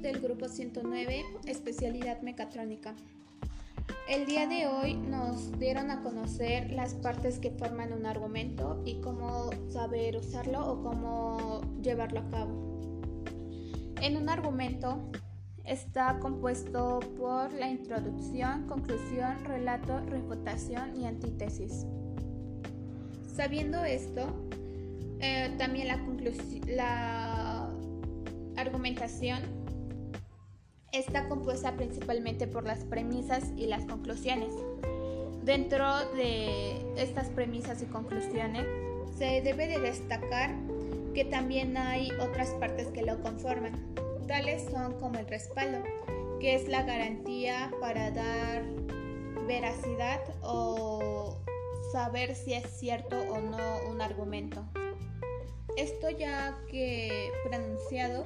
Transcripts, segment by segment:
del grupo 109, especialidad mecatrónica. El día de hoy nos dieron a conocer las partes que forman un argumento y cómo saber usarlo o cómo llevarlo a cabo. En un argumento está compuesto por la introducción, conclusión, relato, refutación y antítesis. Sabiendo esto, eh, también la, la argumentación está compuesta principalmente por las premisas y las conclusiones. Dentro de estas premisas y conclusiones se debe de destacar que también hay otras partes que lo conforman. Tales son como el respaldo, que es la garantía para dar veracidad o saber si es cierto o no un argumento. Esto ya que pronunciado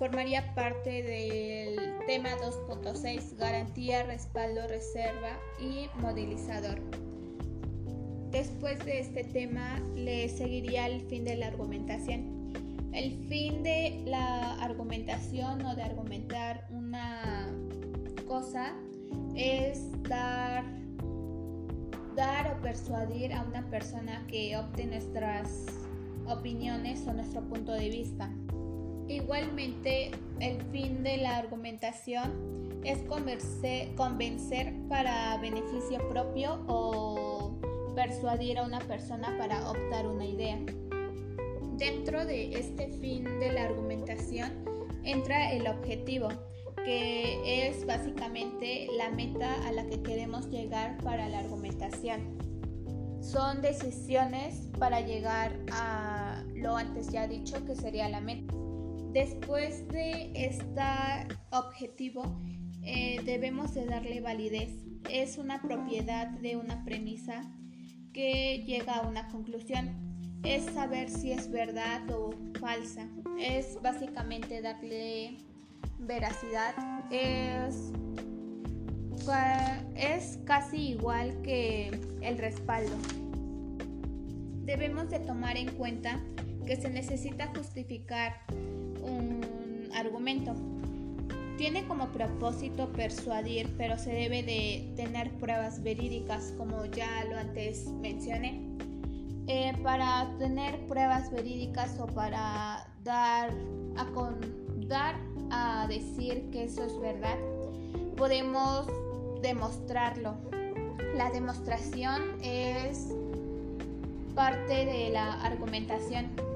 formaría parte del tema 2.6, garantía, respaldo, reserva y modelizador. Después de este tema le seguiría el fin de la argumentación. El fin de la argumentación o de argumentar una cosa es dar, dar o persuadir a una persona que opte nuestras opiniones o nuestro punto de vista. Igualmente, el fin de la argumentación es convencer, para beneficio propio o persuadir a una persona para optar una idea. Dentro de este fin de la argumentación entra el objetivo, que es básicamente la meta a la que queremos llegar para la argumentación. Son decisiones para llegar a lo antes ya dicho que sería la meta. Después de este objetivo eh, debemos de darle validez. Es una propiedad de una premisa que llega a una conclusión. Es saber si es verdad o falsa. Es básicamente darle veracidad. Es, es casi igual que el respaldo debemos de tomar en cuenta que se necesita justificar un argumento. Tiene como propósito persuadir, pero se debe de tener pruebas verídicas, como ya lo antes mencioné. Eh, para tener pruebas verídicas o para dar a, dar a decir que eso es verdad, podemos demostrarlo. La demostración es parte de la argumentación.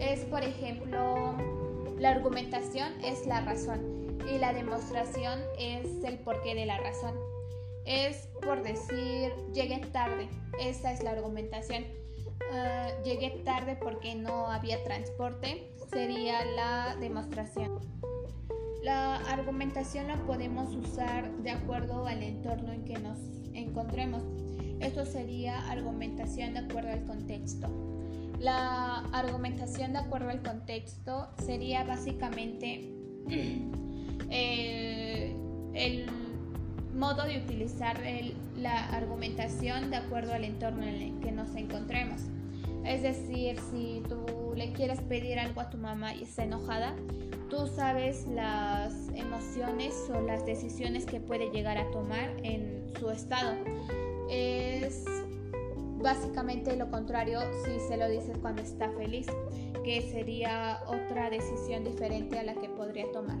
Es, por ejemplo, la argumentación es la razón y la demostración es el porqué de la razón. Es por decir, llegué tarde, esa es la argumentación. Eh, llegué tarde porque no había transporte, sería la demostración. La argumentación la podemos usar de acuerdo al entorno en que nos encontremos. Esto sería argumentación de acuerdo al contexto. La argumentación de acuerdo al contexto sería básicamente el, modo de utilizar la argumentación de acuerdo al entorno en el que nos encontremos. Es decir, si tú le quieres pedir algo a tu mamá y está enojada, tú sabes las emociones o las decisiones que puede llegar a tomar en su estado es básicamente lo contrario si se lo dices cuando está feliz, que sería otra decisión diferente a la que podría tomar.